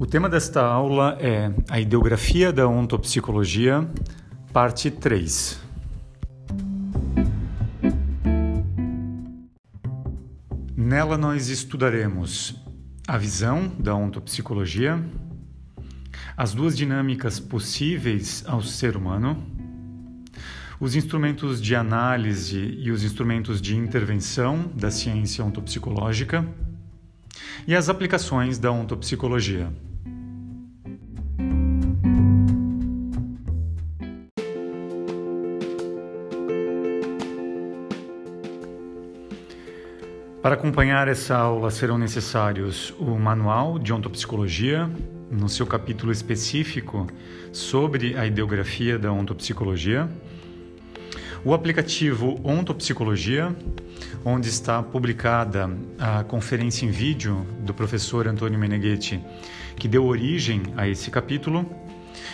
O tema desta aula é a ideografia da ontopsicologia, parte 3. Nela nós estudaremos a visão da ontopsicologia, as duas dinâmicas possíveis ao ser humano, os instrumentos de análise e os instrumentos de intervenção da ciência ontopsicológica e as aplicações da ontopsicologia. Para acompanhar essa aula serão necessários o Manual de Ontopsicologia, no seu capítulo específico sobre a ideografia da ontopsicologia, o aplicativo Ontopsicologia, onde está publicada a conferência em vídeo do professor Antônio Meneghetti, que deu origem a esse capítulo,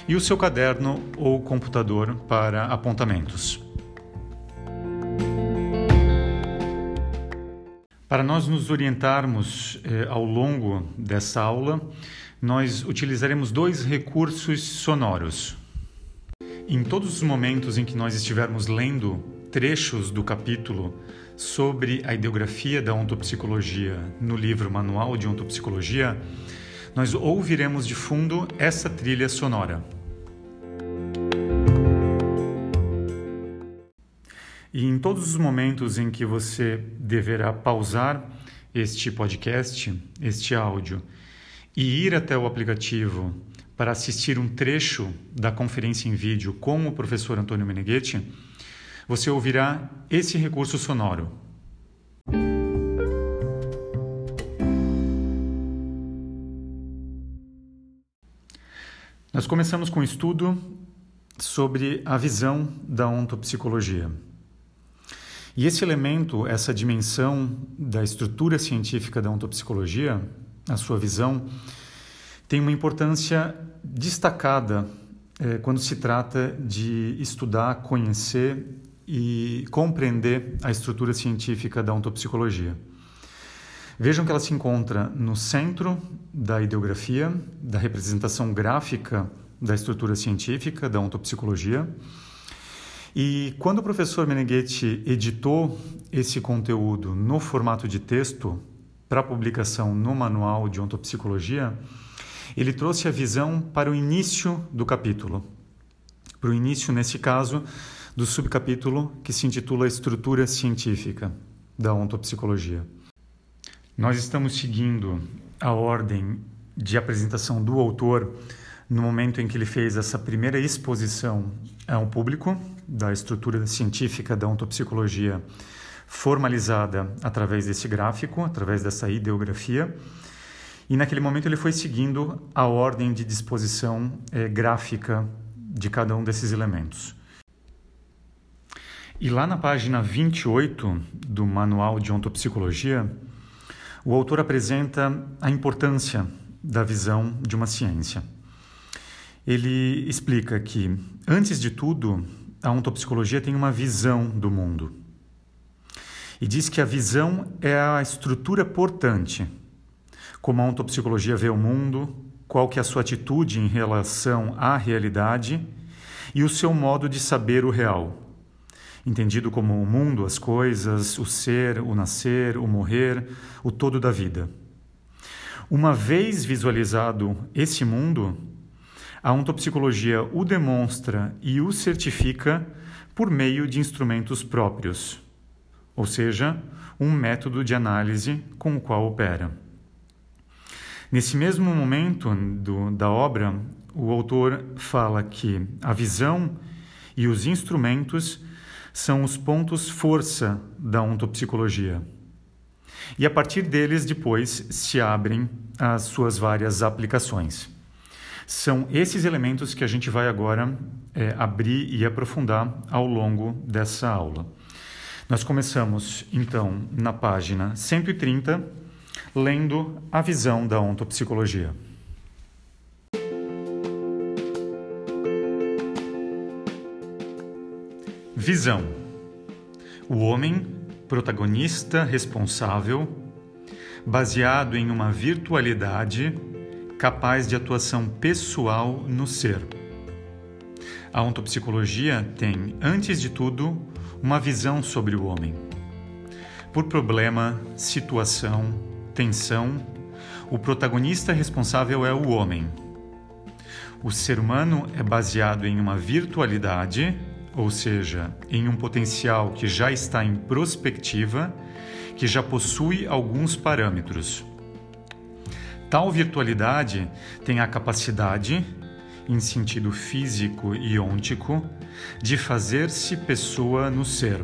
e o seu caderno ou computador para apontamentos. Para nós nos orientarmos eh, ao longo dessa aula, nós utilizaremos dois recursos sonoros. Em todos os momentos em que nós estivermos lendo trechos do capítulo sobre a ideografia da ontopsicologia no livro Manual de Ontopsicologia, nós ouviremos de fundo essa trilha sonora. E em todos os momentos em que você deverá pausar este podcast, este áudio, e ir até o aplicativo para assistir um trecho da conferência em vídeo com o professor Antônio Meneghetti, você ouvirá esse recurso sonoro. Nós começamos com um estudo sobre a visão da ontopsicologia. E esse elemento, essa dimensão da estrutura científica da ontopsicologia, a sua visão, tem uma importância destacada é, quando se trata de estudar, conhecer e compreender a estrutura científica da ontopsicologia. Vejam que ela se encontra no centro da ideografia, da representação gráfica da estrutura científica da ontopsicologia e quando o professor Meneghetti editou esse conteúdo no formato de texto para publicação no Manual de Ontopsicologia, ele trouxe a visão para o início do capítulo. Para o início, nesse caso, do subcapítulo que se intitula Estrutura Científica da Ontopsicologia. Nós estamos seguindo a ordem de apresentação do autor no momento em que ele fez essa primeira exposição ao público da estrutura científica da ontopsicologia formalizada através desse gráfico, através dessa ideografia. E naquele momento ele foi seguindo a ordem de disposição é, gráfica de cada um desses elementos. E lá na página 28 do Manual de Ontopsicologia, o autor apresenta a importância da visão de uma ciência. Ele explica que, antes de tudo, a ontopsicologia tem uma visão do mundo. E diz que a visão é a estrutura portante. Como a ontopsicologia vê o mundo, qual que é a sua atitude em relação à realidade e o seu modo de saber o real. Entendido como o mundo, as coisas, o ser, o nascer, o morrer, o todo da vida. Uma vez visualizado esse mundo, a ontopsicologia o demonstra e o certifica por meio de instrumentos próprios, ou seja, um método de análise com o qual opera. Nesse mesmo momento do, da obra, o autor fala que a visão e os instrumentos são os pontos força da ontopsicologia. E a partir deles, depois, se abrem as suas várias aplicações. São esses elementos que a gente vai agora é, abrir e aprofundar ao longo dessa aula. Nós começamos, então, na página 130, lendo a visão da ontopsicologia. Visão: o homem, protagonista responsável, baseado em uma virtualidade capaz de atuação pessoal no ser. A ontopsicologia tem, antes de tudo, uma visão sobre o homem. Por problema, situação, tensão, o protagonista responsável é o homem. O ser humano é baseado em uma virtualidade, ou seja, em um potencial que já está em prospectiva, que já possui alguns parâmetros. Tal virtualidade tem a capacidade, em sentido físico e ôntico, de fazer-se pessoa no ser.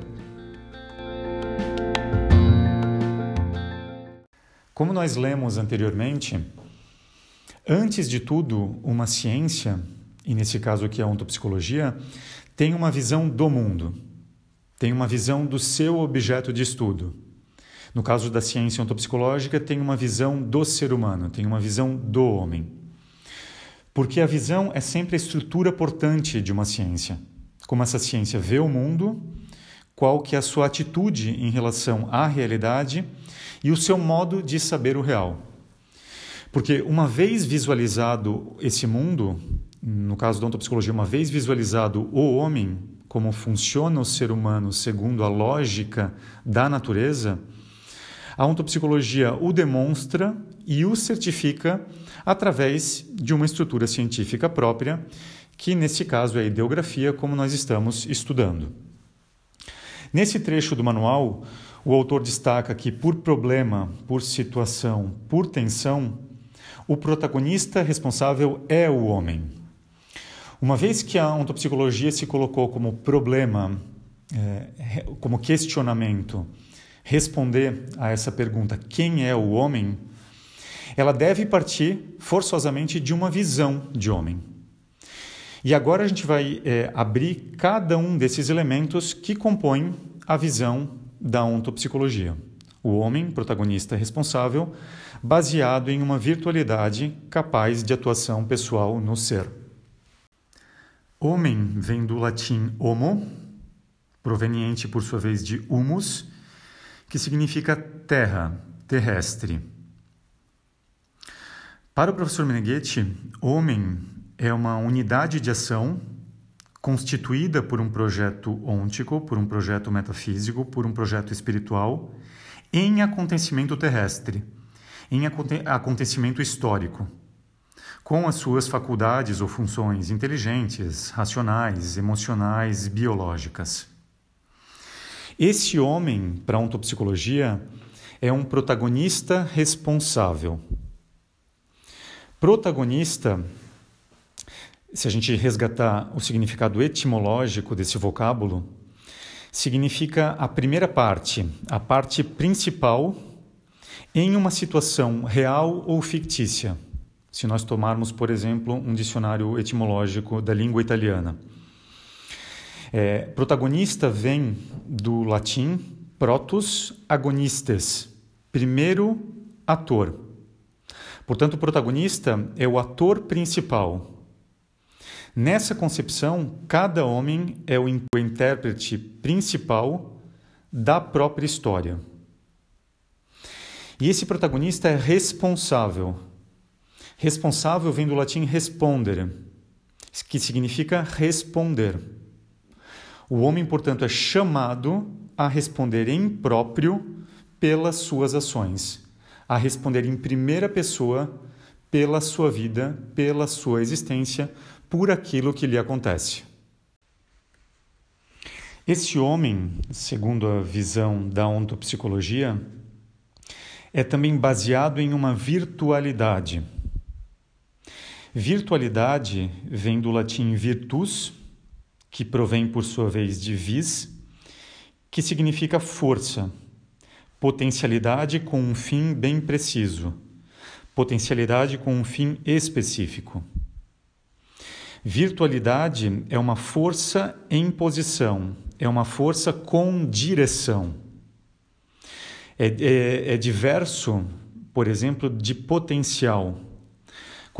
Como nós lemos anteriormente, antes de tudo, uma ciência, e nesse caso aqui a ontopsicologia, tem uma visão do mundo, tem uma visão do seu objeto de estudo. No caso da ciência ontopsicológica, tem uma visão do ser humano, tem uma visão do homem. Porque a visão é sempre a estrutura portante de uma ciência. Como essa ciência vê o mundo, qual que é a sua atitude em relação à realidade e o seu modo de saber o real. Porque uma vez visualizado esse mundo, no caso da ontopsicologia, uma vez visualizado o homem, como funciona o ser humano segundo a lógica da natureza, a ontopsicologia o demonstra e o certifica através de uma estrutura científica própria, que nesse caso é a ideografia, como nós estamos estudando. Nesse trecho do manual, o autor destaca que, por problema, por situação, por tensão, o protagonista responsável é o homem. Uma vez que a ontopsicologia se colocou como problema, é, como questionamento, responder a essa pergunta: quem é o homem? Ela deve partir forçosamente de uma visão de homem. E agora a gente vai é, abrir cada um desses elementos que compõem a visão da ontopsicologia. O homem, protagonista responsável, baseado em uma virtualidade capaz de atuação pessoal no ser. Homem vem do latim homo, proveniente por sua vez de humus, que significa terra, terrestre. Para o professor Meneghetti, homem é uma unidade de ação constituída por um projeto ôntico, por um projeto metafísico, por um projeto espiritual, em acontecimento terrestre, em acontecimento histórico, com as suas faculdades ou funções inteligentes, racionais, emocionais, biológicas. Esse homem, para a ontopsicologia, é um protagonista responsável. Protagonista se a gente resgatar o significado etimológico desse vocábulo, significa a primeira parte, a parte principal em uma situação real ou fictícia. Se nós tomarmos, por exemplo, um dicionário etimológico da língua italiana. É, protagonista vem do latim protus agonistes, primeiro ator. Portanto, o protagonista é o ator principal, Nessa concepção, cada homem é o intérprete principal da própria história. E esse protagonista é responsável. Responsável vem do latim respondere, que significa responder. O homem, portanto, é chamado a responder em próprio pelas suas ações, a responder em primeira pessoa pela sua vida, pela sua existência, por aquilo que lhe acontece. Esse homem, segundo a visão da ontopsicologia, é também baseado em uma virtualidade. Virtualidade vem do latim virtus, que provém por sua vez de vis, que significa força, potencialidade com um fim bem preciso, potencialidade com um fim específico. Virtualidade é uma força em posição, é uma força com direção. É, é, é diverso, por exemplo, de potencial.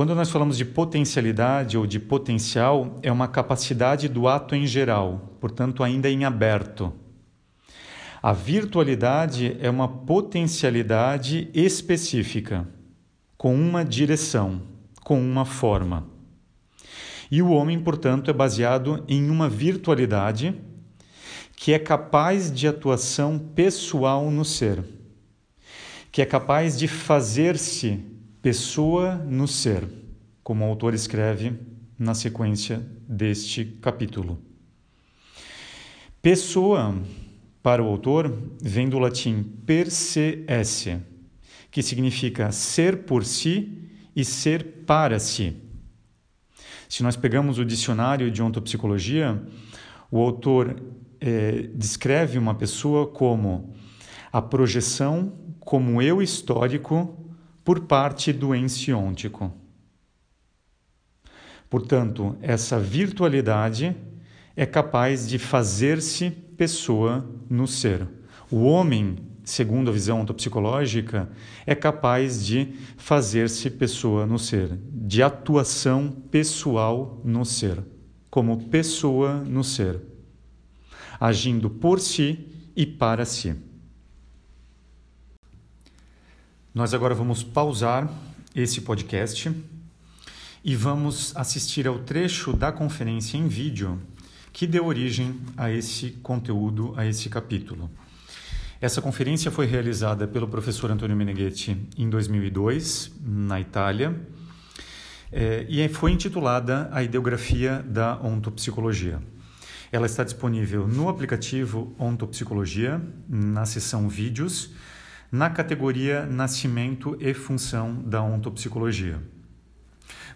Quando nós falamos de potencialidade ou de potencial, é uma capacidade do ato em geral, portanto, ainda em aberto. A virtualidade é uma potencialidade específica, com uma direção com uma forma. E o homem, portanto, é baseado em uma virtualidade que é capaz de atuação pessoal no ser, que é capaz de fazer-se pessoa no ser, como o autor escreve na sequência deste capítulo. Pessoa, para o autor, vem do latim per se que significa ser por si e ser para si. Se nós pegamos o dicionário de ontopsicologia, o autor é, descreve uma pessoa como a projeção como eu histórico por parte do ensiôntico. Portanto, essa virtualidade é capaz de fazer-se pessoa no ser. O homem, segundo a visão ontopsicológica, é capaz de fazer-se pessoa no ser, de atuação pessoal no ser, como pessoa no ser agindo por si e para si. Nós agora vamos pausar esse podcast e vamos assistir ao trecho da conferência em vídeo que deu origem a esse conteúdo, a esse capítulo. Essa conferência foi realizada pelo professor Antônio Meneghetti em 2002, na Itália, eh, e foi intitulada A Ideografia da Ontopsicologia. Ela está disponível no aplicativo Ontopsicologia, na seção Vídeos, na categoria Nascimento e Função da Ontopsicologia.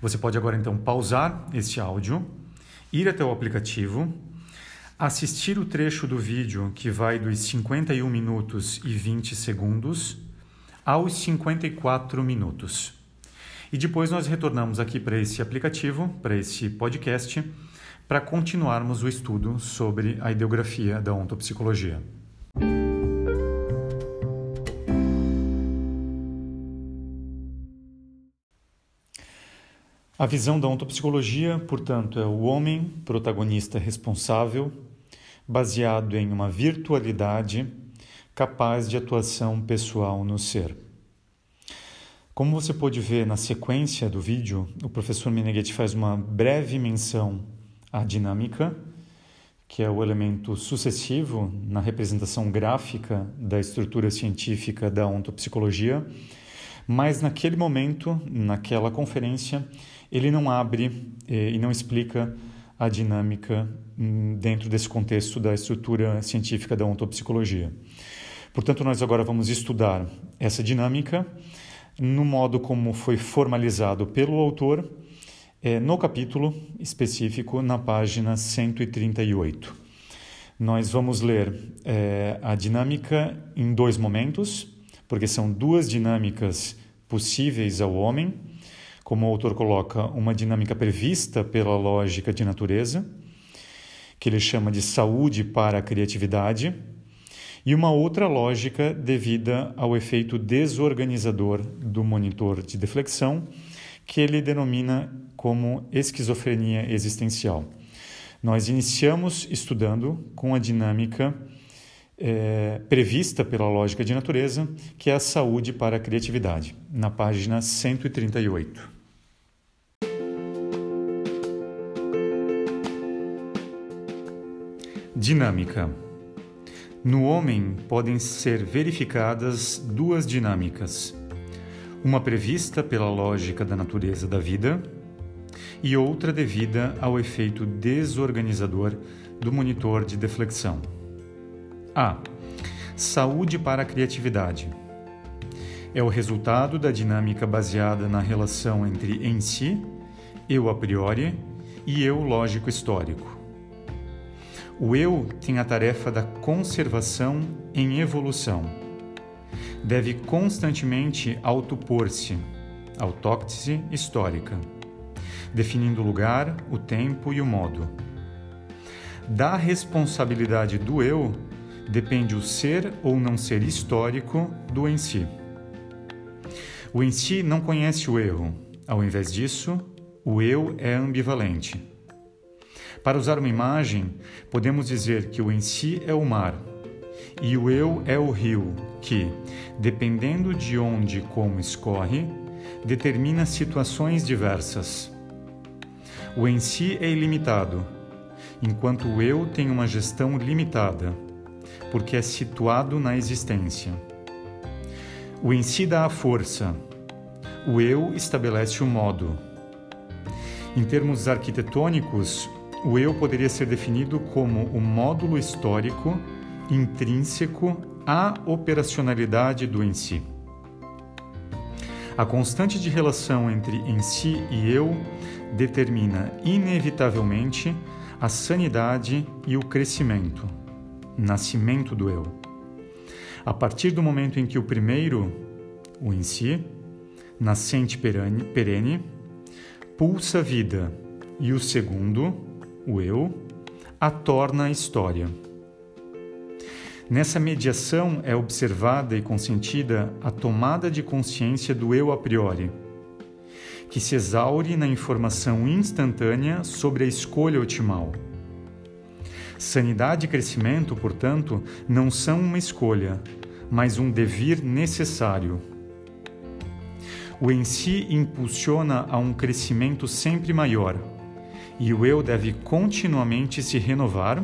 Você pode agora então pausar este áudio, ir até o aplicativo, assistir o trecho do vídeo que vai dos 51 minutos e 20 segundos aos 54 minutos. E depois nós retornamos aqui para esse aplicativo, para esse podcast para continuarmos o estudo sobre a ideografia da ontopsicologia. A visão da ontopsicologia, portanto, é o homem protagonista responsável, baseado em uma virtualidade capaz de atuação pessoal no ser. Como você pode ver na sequência do vídeo, o professor Meneghetti faz uma breve menção a dinâmica, que é o elemento sucessivo na representação gráfica da estrutura científica da ontopsicologia, mas naquele momento, naquela conferência, ele não abre eh, e não explica a dinâmica hum, dentro desse contexto da estrutura científica da ontopsicologia. Portanto, nós agora vamos estudar essa dinâmica no modo como foi formalizado pelo autor é, no capítulo específico, na página 138. Nós vamos ler é, a dinâmica em dois momentos, porque são duas dinâmicas possíveis ao homem, como o autor coloca, uma dinâmica prevista pela lógica de natureza, que ele chama de saúde para a criatividade, e uma outra lógica devida ao efeito desorganizador do monitor de deflexão, que ele denomina como esquizofrenia existencial. Nós iniciamos estudando com a dinâmica é, prevista pela lógica de natureza, que é a saúde para a criatividade, na página 138. Dinâmica. No homem podem ser verificadas duas dinâmicas: uma prevista pela lógica da natureza da vida e outra devida ao efeito desorganizador do monitor de deflexão. A. Saúde para a criatividade. É o resultado da dinâmica baseada na relação entre em si, eu a priori e eu lógico histórico. O eu tem a tarefa da conservação em evolução. Deve constantemente autopor-se, autóctese histórica definindo o lugar, o tempo e o modo. Da responsabilidade do eu depende o ser ou não ser histórico do em si. O em si não conhece o erro, ao invés disso, o eu é ambivalente. Para usar uma imagem, podemos dizer que o em si é o mar e o eu é o rio, que, dependendo de onde e como escorre, determina situações diversas. O em si é ilimitado, enquanto o eu tem uma gestão limitada, porque é situado na existência. O em si dá a força, o eu estabelece o modo. Em termos arquitetônicos, o eu poderia ser definido como o módulo histórico intrínseco à operacionalidade do em si. A constante de relação entre em si e eu determina inevitavelmente a sanidade e o crescimento, nascimento do eu. A partir do momento em que o primeiro, o em si, nascente perene, perene pulsa vida e o segundo, o eu, a torna história. Nessa mediação é observada e consentida a tomada de consciência do eu a priori, que se exaure na informação instantânea sobre a escolha otimal. Sanidade e crescimento, portanto, não são uma escolha, mas um devir necessário. O em si impulsiona a um crescimento sempre maior, e o eu deve continuamente se renovar,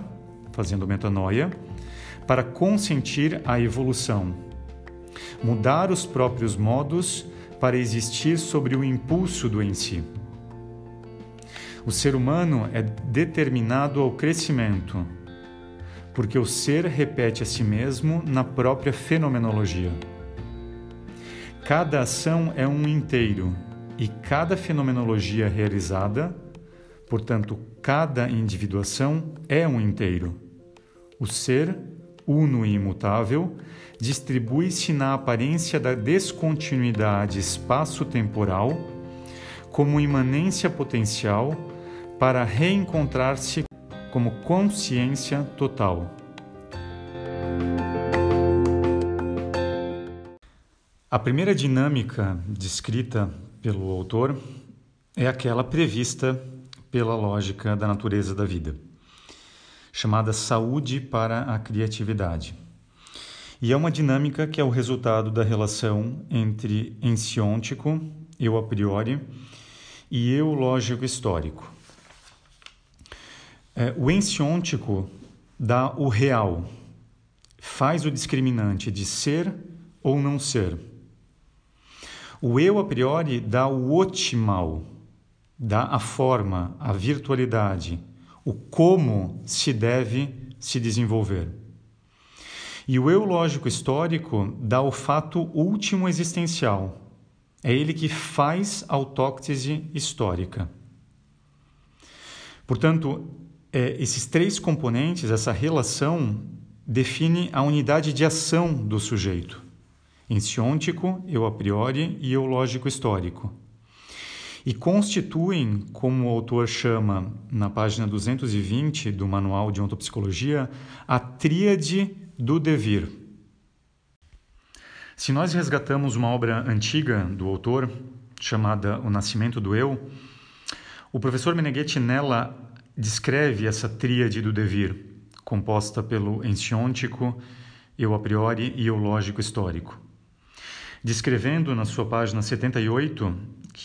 fazendo metanoia para consentir a evolução, mudar os próprios modos para existir sobre o impulso do em si. O ser humano é determinado ao crescimento, porque o ser repete a si mesmo na própria fenomenologia. Cada ação é um inteiro e cada fenomenologia realizada, portanto, cada individuação é um inteiro. O ser uno e imutável, distribui-se na aparência da descontinuidade espaço-temporal como imanência potencial para reencontrar-se como consciência total. A primeira dinâmica descrita pelo autor é aquela prevista pela lógica da natureza da vida chamada Saúde para a Criatividade. E é uma dinâmica que é o resultado da relação entre ensiôntico, eu a priori, e eu lógico histórico. É, o ensiôntico dá o real, faz o discriminante de ser ou não ser. O eu a priori dá o otimal, dá a forma, a virtualidade, o como se deve se desenvolver. E o eu lógico histórico dá o fato último existencial. É ele que faz a histórica. Portanto, é, esses três componentes, essa relação, define a unidade de ação do sujeito: ensiôntico, eu a priori e eu lógico histórico e constituem, como o autor chama na página 220 do Manual de Ontopsicologia, a tríade do devir. Se nós resgatamos uma obra antiga do autor, chamada O Nascimento do Eu, o professor Meneghetti nela descreve essa tríade do devir, composta pelo ensiôntico, eu a priori e eu lógico histórico. Descrevendo na sua página 78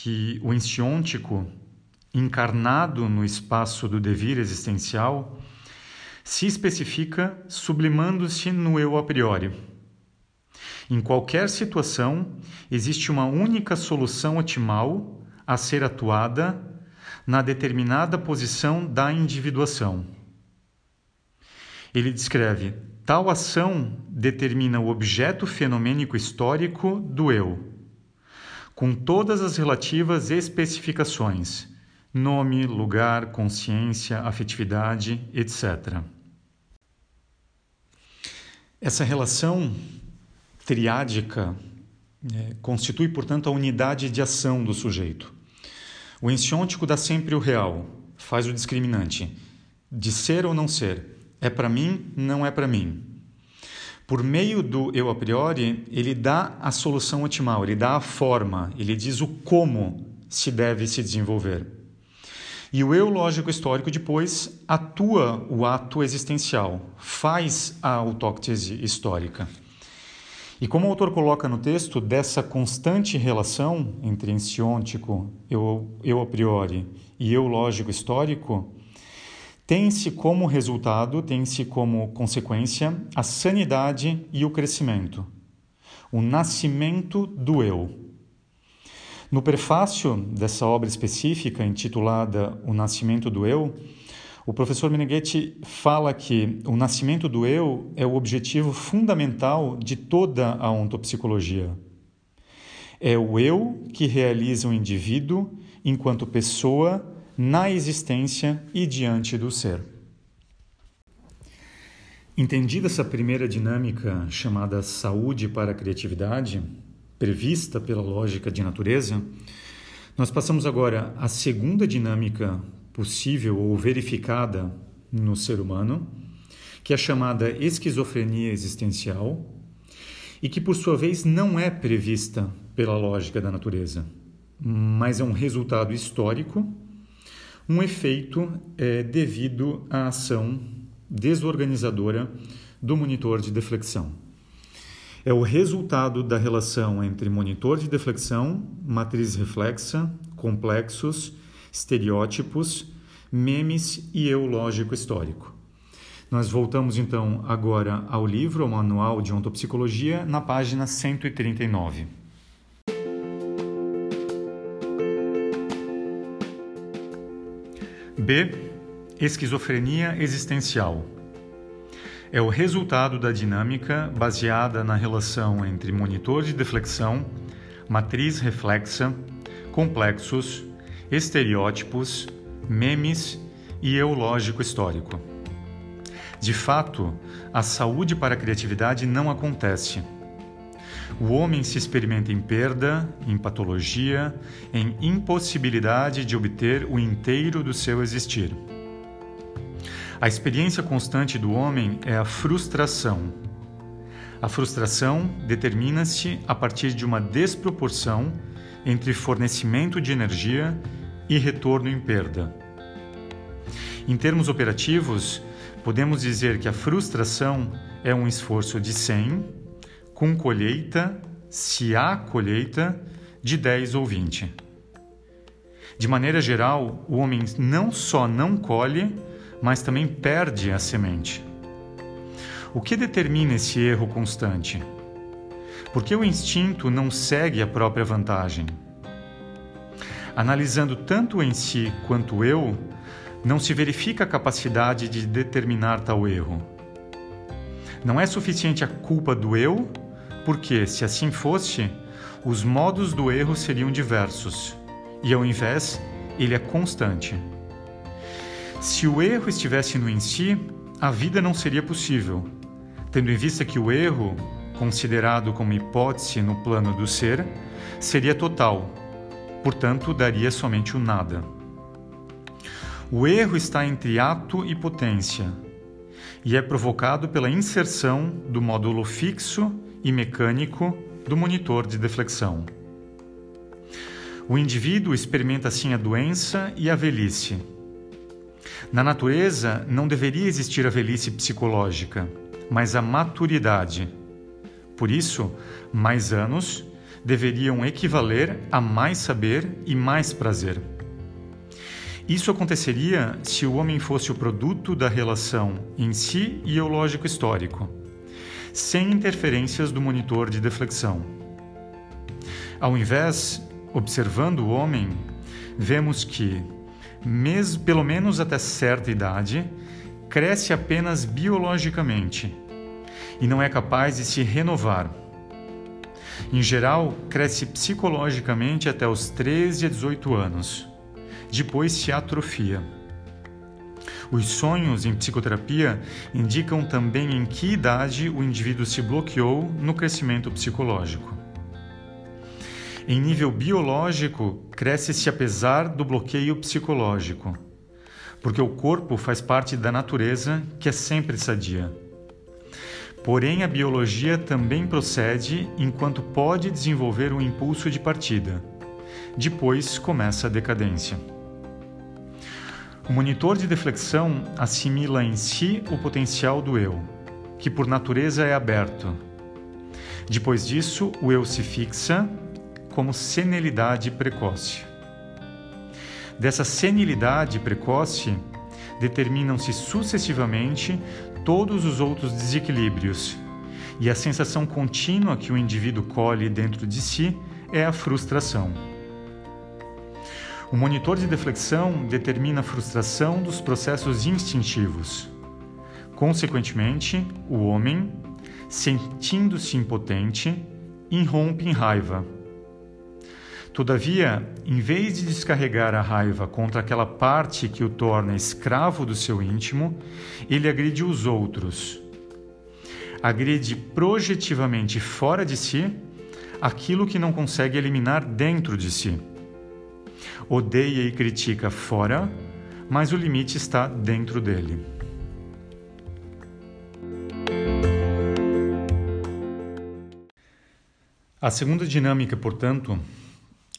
que o ensiôntico, encarnado no espaço do devir existencial, se especifica sublimando-se no eu a priori. Em qualquer situação, existe uma única solução otimal a ser atuada na determinada posição da individuação. Ele descreve: tal ação determina o objeto fenomênico histórico do eu com todas as relativas especificações: nome, lugar, consciência, afetividade, etc. Essa relação triádica é, constitui, portanto, a unidade de ação do sujeito. O ensiôntico dá sempre o real, faz o discriminante, de ser ou não ser. É para mim, não é para mim. Por meio do eu a priori, ele dá a solução otimal, ele dá a forma, ele diz o como se deve se desenvolver. E o eu lógico histórico depois atua o ato existencial, faz a autóctese histórica. E como o autor coloca no texto, dessa constante relação entre ensiôntico, eu, eu a priori, e eu lógico histórico, tem-se como resultado, tem-se como consequência a sanidade e o crescimento, o nascimento do eu. No prefácio dessa obra específica, intitulada O Nascimento do Eu, o professor Meneghetti fala que o nascimento do eu é o objetivo fundamental de toda a ontopsicologia. É o eu que realiza o indivíduo enquanto pessoa na existência e diante do ser. Entendida essa primeira dinâmica chamada saúde para a criatividade, prevista pela lógica de natureza, nós passamos agora à segunda dinâmica possível ou verificada no ser humano, que é chamada esquizofrenia existencial e que, por sua vez, não é prevista pela lógica da natureza, mas é um resultado histórico, um efeito é, devido à ação desorganizadora do monitor de deflexão. É o resultado da relação entre monitor de deflexão, matriz reflexa, complexos estereótipos, memes e eu lógico histórico. Nós voltamos então agora ao livro, ao Manual de Ontopsicologia, na página 139. B. Esquizofrenia existencial. É o resultado da dinâmica baseada na relação entre monitor de deflexão, matriz reflexa, complexos, estereótipos, memes e eu lógico histórico. De fato, a saúde para a criatividade não acontece. O homem se experimenta em perda, em patologia, em impossibilidade de obter o inteiro do seu existir. A experiência constante do homem é a frustração. A frustração determina-se a partir de uma desproporção entre fornecimento de energia e retorno em perda. Em termos operativos, podemos dizer que a frustração é um esforço de 100 com colheita, se há colheita, de 10 ou 20. De maneira geral, o homem não só não colhe, mas também perde a semente. O que determina esse erro constante? Porque o instinto não segue a própria vantagem. Analisando tanto em si quanto eu, não se verifica a capacidade de determinar tal erro. Não é suficiente a culpa do eu, porque, se assim fosse, os modos do erro seriam diversos, e ao invés, ele é constante. Se o erro estivesse no em si, a vida não seria possível, tendo em vista que o erro considerado como hipótese no plano do ser, seria total, portanto, daria somente o nada. O erro está entre ato e potência e é provocado pela inserção do módulo fixo e mecânico do monitor de deflexão. O indivíduo experimenta assim a doença e a velhice. Na natureza, não deveria existir a velhice psicológica, mas a maturidade por isso, mais anos deveriam equivaler a mais saber e mais prazer. Isso aconteceria se o homem fosse o produto da relação em si e o lógico histórico, sem interferências do monitor de deflexão. Ao invés, observando o homem, vemos que, mesmo, pelo menos até certa idade, cresce apenas biologicamente e não é capaz de se renovar. Em geral, cresce psicologicamente até os 13 a 18 anos. Depois se atrofia. Os sonhos em psicoterapia indicam também em que idade o indivíduo se bloqueou no crescimento psicológico. Em nível biológico, cresce-se apesar do bloqueio psicológico, porque o corpo faz parte da natureza que é sempre sadia. Porém, a biologia também procede enquanto pode desenvolver um impulso de partida. Depois começa a decadência. O monitor de deflexão assimila em si o potencial do eu, que por natureza é aberto. Depois disso, o eu se fixa como senilidade precoce. Dessa senilidade precoce determinam-se sucessivamente todos os outros desequilíbrios, e a sensação contínua que o indivíduo colhe dentro de si é a frustração. O monitor de deflexão determina a frustração dos processos instintivos. Consequentemente, o homem, sentindo-se impotente, irrompe em raiva. Todavia, em vez de descarregar a raiva contra aquela parte que o torna escravo do seu íntimo, ele agride os outros. Agride projetivamente fora de si aquilo que não consegue eliminar dentro de si. Odeia e critica fora, mas o limite está dentro dele. A segunda dinâmica, portanto,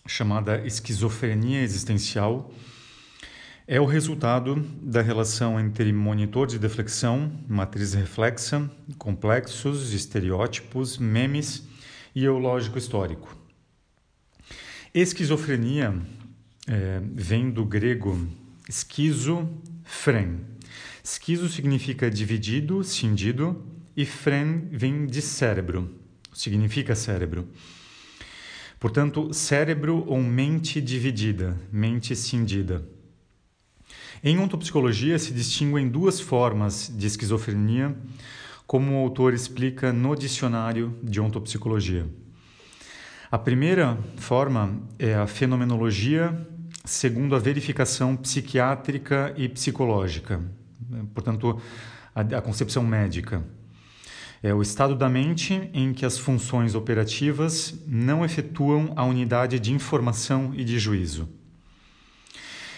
chamada esquizofrenia existencial, é o resultado da relação entre monitor de deflexão, matriz reflexa, complexos, estereótipos, memes e eulógico histórico. Esquizofrenia é, vem do grego esquizo-fren. Esquizo significa dividido, cindido, e fren vem de cérebro, significa cérebro. Portanto, cérebro ou mente dividida, mente cindida. Em ontopsicologia se distinguem duas formas de esquizofrenia, como o autor explica no dicionário de ontopsicologia. A primeira forma é a fenomenologia segundo a verificação psiquiátrica e psicológica, portanto, a, a concepção médica. É o estado da mente em que as funções operativas não efetuam a unidade de informação e de juízo.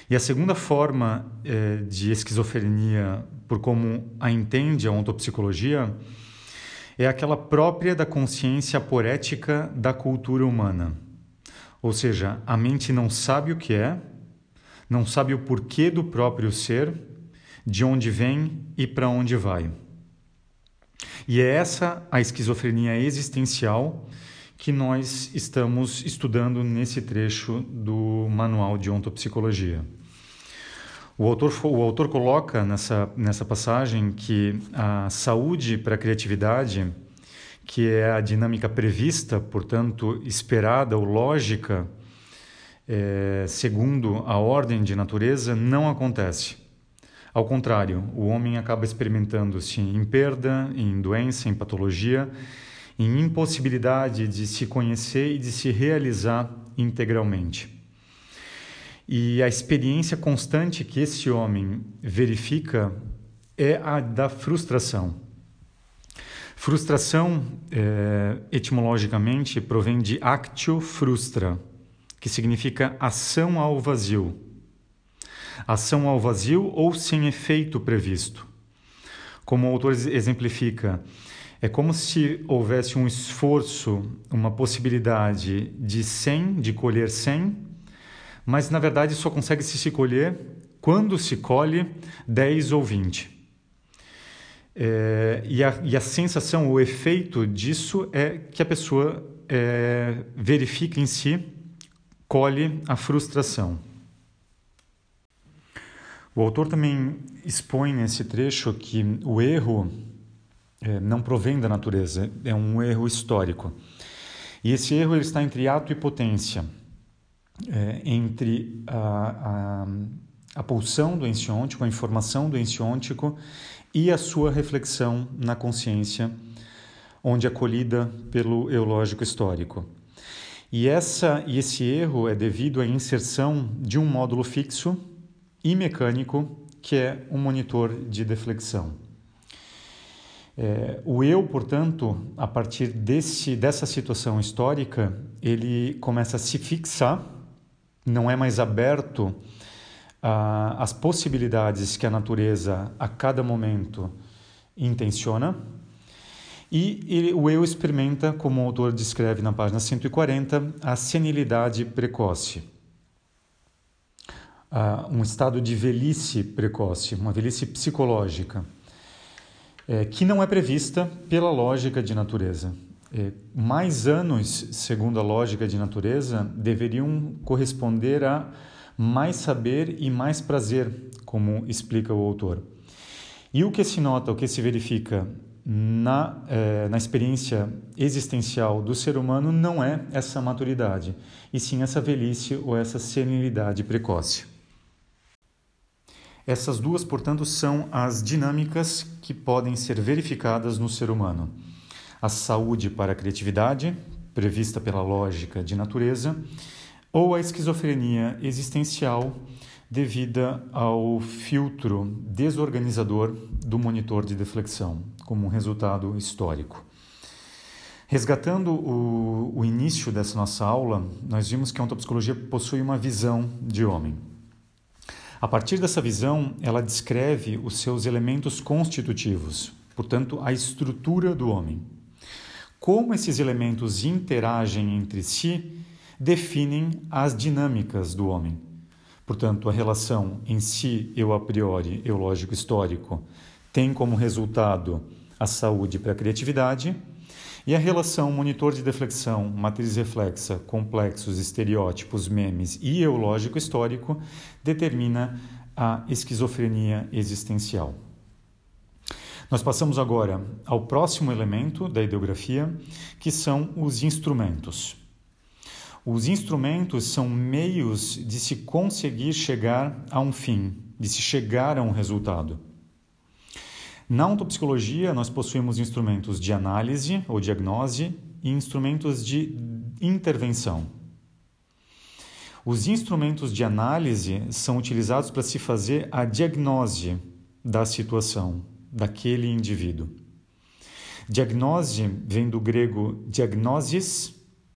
E a segunda forma é, de esquizofrenia, por como a entende a ontopsicologia, é aquela própria da consciência poética da cultura humana. Ou seja, a mente não sabe o que é, não sabe o porquê do próprio ser, de onde vem e para onde vai. E é essa a esquizofrenia existencial que nós estamos estudando nesse trecho do Manual de Ontopsicologia. O autor, o autor coloca nessa, nessa passagem que a saúde para a criatividade que é a dinâmica prevista, portanto, esperada ou lógica, é, segundo a ordem de natureza, não acontece. Ao contrário, o homem acaba experimentando-se em perda, em doença, em patologia, em impossibilidade de se conhecer e de se realizar integralmente. E a experiência constante que esse homem verifica é a da frustração. Frustração, é, etimologicamente, provém de actio frustra, que significa ação ao vazio. Ação ao vazio ou sem efeito previsto. Como o autor exemplifica, é como se houvesse um esforço, uma possibilidade de 100, de colher 100, mas na verdade só consegue se colher quando se colhe 10 ou 20. É, e, a, e, a, sensação, o efeito disso é que a pessoa é, verifica em si, colhe a frustração. O autor também expõe nesse trecho que o erro é, não provém da natureza, é um erro histórico. E esse erro ele está entre ato e potência, é, entre a, a, a pulsão do ensiôntico, a informação do ensiôntico e a sua reflexão na consciência, onde acolhida pelo eulógico histórico. E, essa, e esse erro é devido à inserção de um módulo fixo e mecânico, que é um monitor de deflexão. É, o eu, portanto, a partir desse, dessa situação histórica, ele começa a se fixar, não é mais aberto as possibilidades que a natureza a cada momento intenciona e ele, o eu experimenta, como o autor descreve na página 140, a senilidade precoce. Uh, um estado de velhice precoce, uma velhice psicológica, é, que não é prevista pela lógica de natureza. é, mais anos, segundo a lógica de natureza, deveriam corresponder a mais saber e mais prazer, como explica o autor. E o que se nota, o que se verifica na, eh, na experiência existencial do ser humano não é essa maturidade, e sim essa velhice ou essa senilidade precoce. Essas duas, portanto, são as dinâmicas que podem ser verificadas no ser humano. A saúde para a criatividade, prevista pela lógica de natureza, ou a esquizofrenia existencial, devida ao filtro desorganizador do monitor de deflexão, como um resultado histórico. Resgatando o, o início dessa nossa aula, nós vimos que a ontopsicologia possui uma visão de homem. A partir dessa visão, ela descreve os seus elementos constitutivos, portanto, a estrutura do homem. Como esses elementos interagem entre si definem as dinâmicas do homem. Portanto, a relação em si, eu a priori, eu lógico histórico, tem como resultado a saúde para a criatividade, e a relação monitor de deflexão, matriz reflexa, complexos, estereótipos, memes e eu lógico histórico determina a esquizofrenia existencial. Nós passamos agora ao próximo elemento da ideografia, que são os instrumentos. Os instrumentos são meios de se conseguir chegar a um fim, de se chegar a um resultado. Na ontopsicologia, nós possuímos instrumentos de análise ou diagnose e instrumentos de intervenção. Os instrumentos de análise são utilizados para se fazer a diagnose da situação daquele indivíduo. Diagnose vem do grego diagnosis,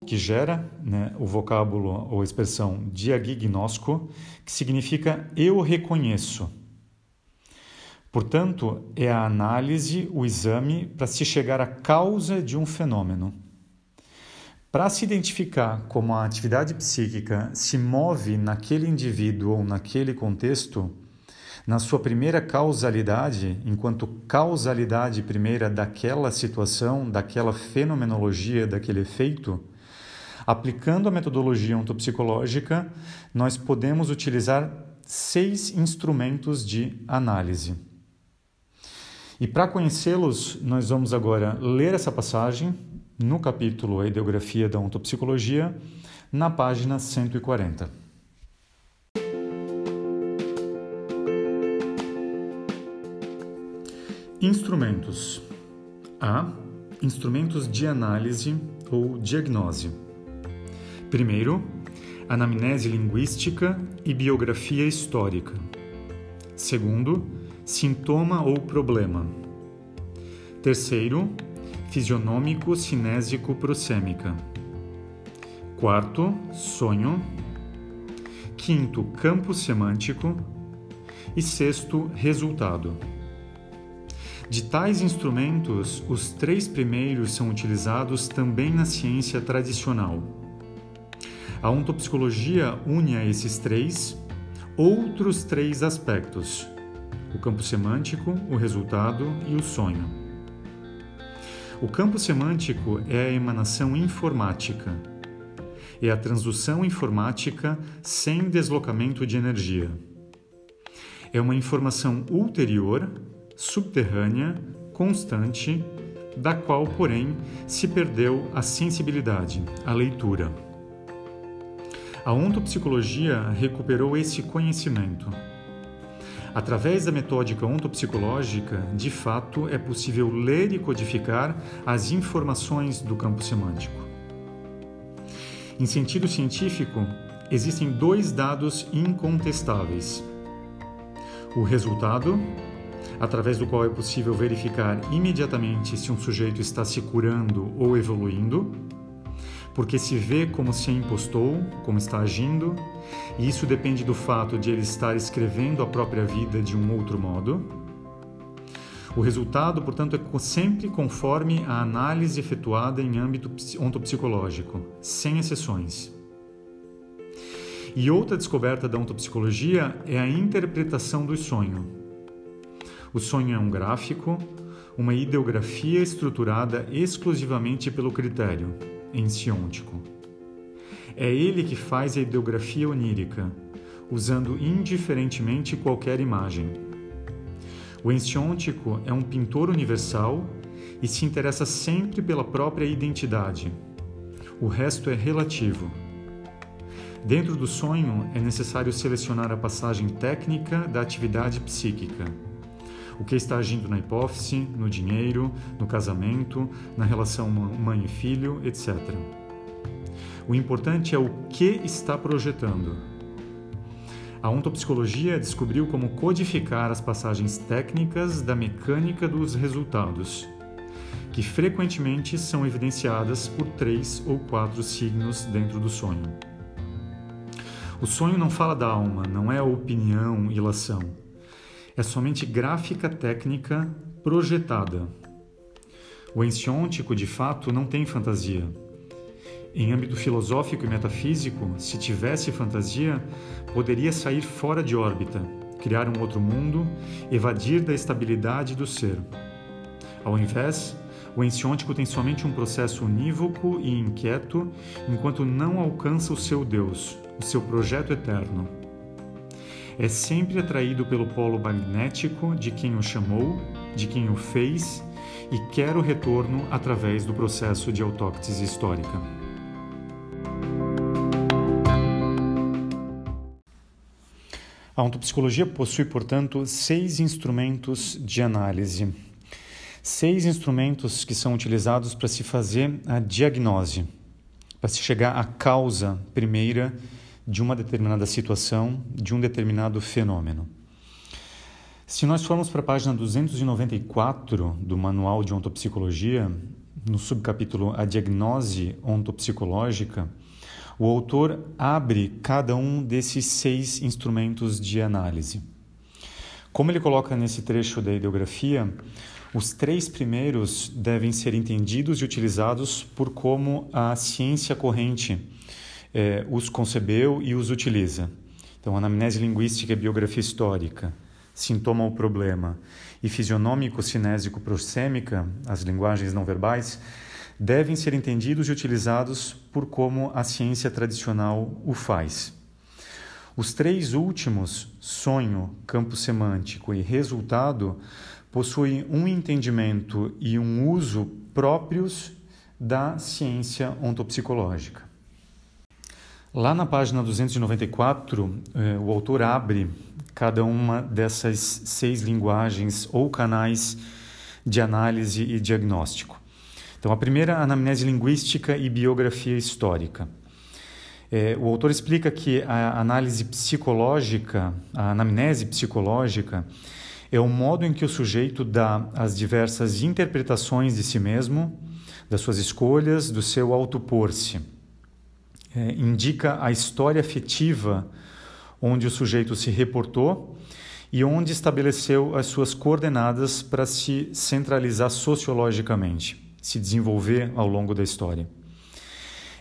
que gera né, o vocábulo ou expressão diagnóstico, que significa eu reconheço. Portanto, é a análise, o exame, para se chegar à causa de um fenômeno. Para se identificar como a atividade psíquica se move naquele indivíduo ou naquele contexto, na sua primeira causalidade, enquanto causalidade primeira daquela situação, daquela fenomenologia, daquele efeito, Aplicando a metodologia ontopsicológica, nós podemos utilizar seis instrumentos de análise. E para conhecê-los, nós vamos agora ler essa passagem no capítulo A Ideografia da Ontopsicologia, na página 140. Instrumentos: A. Instrumentos de análise ou diagnose. Primeiro, anamnese linguística e biografia histórica. Segundo, sintoma ou problema. Terceiro, fisionômico cinésico prosêmica. Quarto, sonho. Quinto, campo semântico. E sexto, resultado. De tais instrumentos, os três primeiros são utilizados também na ciência tradicional a ontopsicologia une a esses três outros três aspectos: o campo semântico, o resultado e o sonho. O campo semântico é a emanação informática. É a transdução informática sem deslocamento de energia. É uma informação ulterior, subterrânea, constante, da qual, porém, se perdeu a sensibilidade, a leitura. A ontopsicologia recuperou esse conhecimento. Através da metódica ontopsicológica, de fato, é possível ler e codificar as informações do campo semântico. Em sentido científico, existem dois dados incontestáveis: o resultado, através do qual é possível verificar imediatamente se um sujeito está se curando ou evoluindo, porque se vê como se impostou, como está agindo, e isso depende do fato de ele estar escrevendo a própria vida de um outro modo. O resultado, portanto, é sempre conforme a análise efetuada em âmbito ontopsicológico, sem exceções. E outra descoberta da ontopsicologia é a interpretação do sonho. O sonho é um gráfico, uma ideografia estruturada exclusivamente pelo critério, ensiôntico. É ele que faz a ideografia onírica, usando indiferentemente qualquer imagem. O ensiôntico é um pintor universal e se interessa sempre pela própria identidade. O resto é relativo. Dentro do sonho, é necessário selecionar a passagem técnica da atividade psíquica. O que está agindo na hipófise, no dinheiro, no casamento, na relação mãe e filho, etc. O importante é o que está projetando. A ontopsicologia descobriu como codificar as passagens técnicas da mecânica dos resultados, que frequentemente são evidenciadas por três ou quatro signos dentro do sonho. O sonho não fala da alma, não é opinião, ilação. É somente gráfica técnica projetada. O ensiôntico, de fato, não tem fantasia. Em âmbito filosófico e metafísico, se tivesse fantasia, poderia sair fora de órbita, criar um outro mundo, evadir da estabilidade do ser. Ao invés, o ensiôntico tem somente um processo unívoco e inquieto enquanto não alcança o seu Deus, o seu projeto eterno. É sempre atraído pelo polo magnético de quem o chamou, de quem o fez e quer o retorno através do processo de autóctise histórica. A ontopsicologia possui, portanto, seis instrumentos de análise. Seis instrumentos que são utilizados para se fazer a diagnose, para se chegar à causa primeira de uma determinada situação, de um determinado fenômeno. Se nós formos para a página 294 do Manual de Ontopsicologia, no subcapítulo A Diagnose Ontopsicológica, o autor abre cada um desses seis instrumentos de análise. Como ele coloca nesse trecho da ideografia, os três primeiros devem ser entendidos e utilizados por como a ciência corrente é, os concebeu e os utiliza. Então, anamnese linguística e biografia histórica, sintoma ou problema, e fisionômico-cinésico-prosêmica, as linguagens não verbais, devem ser entendidos e utilizados por como a ciência tradicional o faz. Os três últimos, sonho, campo semântico e resultado, possuem um entendimento e um uso próprios da ciência ontopsicológica. Lá na página 294, eh, o autor abre cada uma dessas seis linguagens ou canais de análise e diagnóstico. Então, a primeira, anamnese linguística e biografia histórica. É, o autor explica que a análise psicológica, a anamnese psicológica, é o modo em que o sujeito dá as diversas interpretações de si mesmo, das suas escolhas, do seu autopor-se é, indica a história afetiva onde o sujeito se reportou e onde estabeleceu as suas coordenadas para se centralizar sociologicamente, se desenvolver ao longo da história.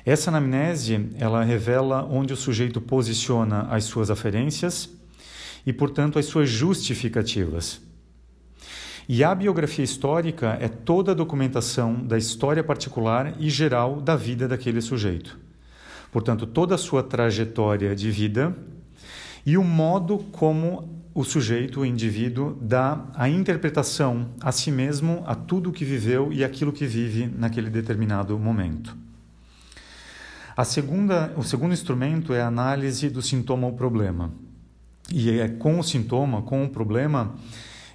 Essa anamnese, ela revela onde o sujeito posiciona as suas aferências e, portanto, as suas justificativas. E a biografia histórica é toda a documentação da história particular e geral da vida daquele sujeito. Portanto, toda a sua trajetória de vida e o modo como o sujeito, o indivíduo, dá a interpretação a si mesmo, a tudo que viveu e aquilo que vive naquele determinado momento. A segunda, o segundo instrumento é a análise do sintoma ou problema. E é com o sintoma, com o problema,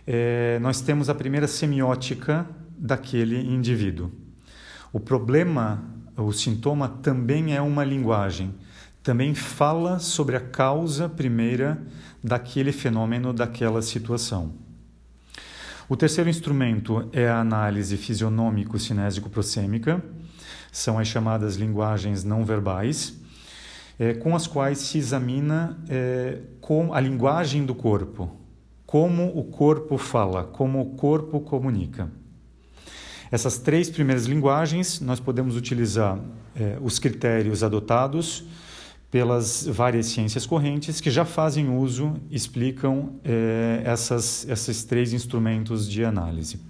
é, nós temos a primeira semiótica daquele indivíduo. O problema o sintoma também é uma linguagem, também fala sobre a causa primeira daquele fenômeno, daquela situação. O terceiro instrumento é a análise fisionômico-cinésico-prosêmica, são as chamadas linguagens não verbais, é, com as quais se examina é, a linguagem do corpo, como o corpo fala, como o corpo comunica. Essas três primeiras linguagens, nós podemos utilizar eh, os critérios adotados pelas várias ciências correntes que já fazem uso, explicam eh, essas, esses três instrumentos de análise.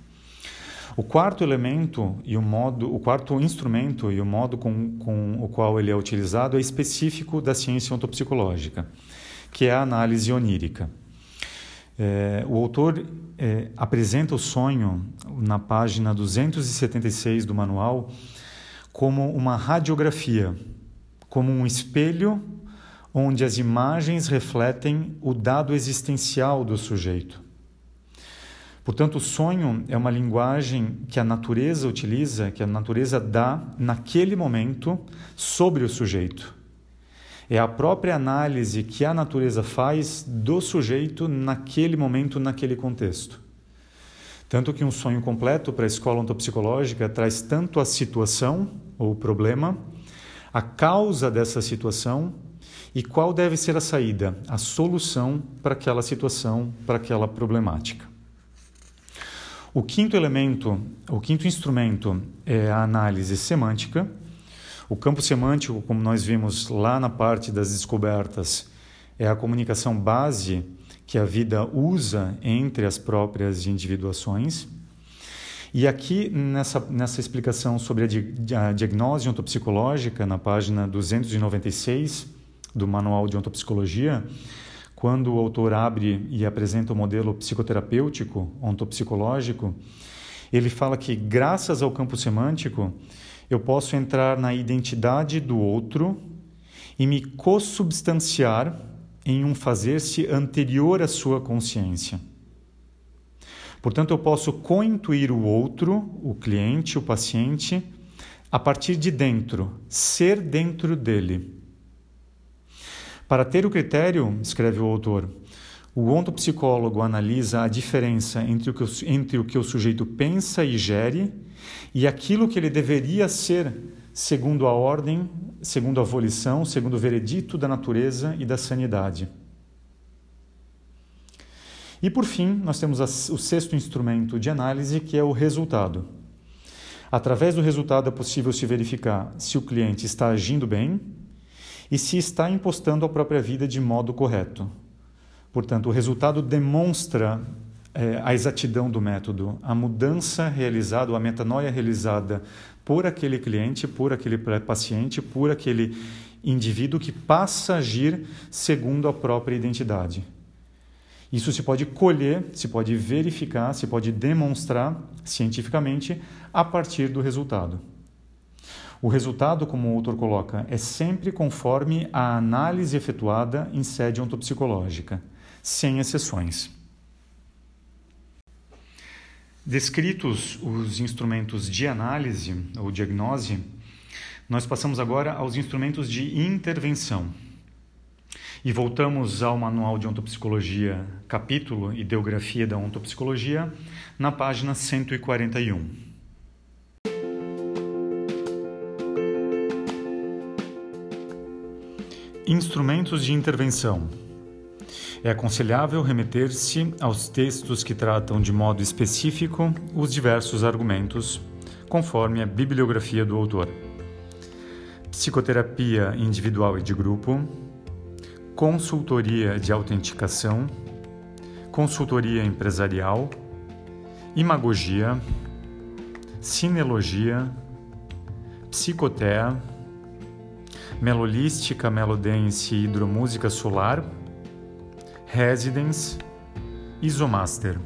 O quarto elemento e o modo, o quarto instrumento e o modo com, com o qual ele é utilizado é específico da ciência ontopsicológica, que é a análise onírica. É, o autor é, apresenta o sonho na página 276 do manual como uma radiografia, como um espelho onde as imagens refletem o dado existencial do sujeito. Portanto, o sonho é uma linguagem que a natureza utiliza, que a natureza dá naquele momento sobre o sujeito. É a própria análise que a natureza faz do sujeito naquele momento, naquele contexto. Tanto que um sonho completo para a escola ontopsicológica traz tanto a situação ou problema, a causa dessa situação e qual deve ser a saída, a solução para aquela situação, para aquela problemática. O quinto elemento, o quinto instrumento é a análise semântica o campo semântico, como nós vimos lá na parte das descobertas, é a comunicação base que a vida usa entre as próprias individuações. E aqui, nessa, nessa explicação sobre a, di a diagnose ontopsicológica, na página 296 do Manual de Ontopsicologia, quando o autor abre e apresenta o modelo psicoterapêutico ontopsicológico, ele fala que, graças ao campo semântico, eu posso entrar na identidade do outro e me consubstanciar em um fazer-se anterior à sua consciência. Portanto, eu posso cointuir o outro, o cliente, o paciente, a partir de dentro, ser dentro dele. Para ter o critério, escreve o autor, o ontopsicólogo analisa a diferença entre o, que o, entre o que o sujeito pensa e gere e aquilo que ele deveria ser segundo a ordem, segundo a volição, segundo o veredito da natureza e da sanidade. E por fim, nós temos o sexto instrumento de análise, que é o resultado. Através do resultado é possível se verificar se o cliente está agindo bem e se está impostando a própria vida de modo correto. Portanto, o resultado demonstra é, a exatidão do método, a mudança realizada, a metanoia realizada por aquele cliente, por aquele paciente, por aquele indivíduo que passa a agir segundo a própria identidade. Isso se pode colher, se pode verificar, se pode demonstrar cientificamente a partir do resultado. O resultado, como o autor coloca, é sempre conforme a análise efetuada em sede ontopsicológica, sem exceções. Descritos os instrumentos de análise ou diagnose, nós passamos agora aos instrumentos de intervenção. E voltamos ao Manual de Ontopsicologia, capítulo Ideografia da Ontopsicologia, na página 141. Instrumentos de intervenção. É aconselhável remeter-se aos textos que tratam de modo específico os diversos argumentos, conforme a bibliografia do autor. Psicoterapia individual e de grupo, consultoria de autenticação, consultoria empresarial, imagogia, sinologia, psicotea, melolística, melodense e hidromúsica solar Residence, Isomaster.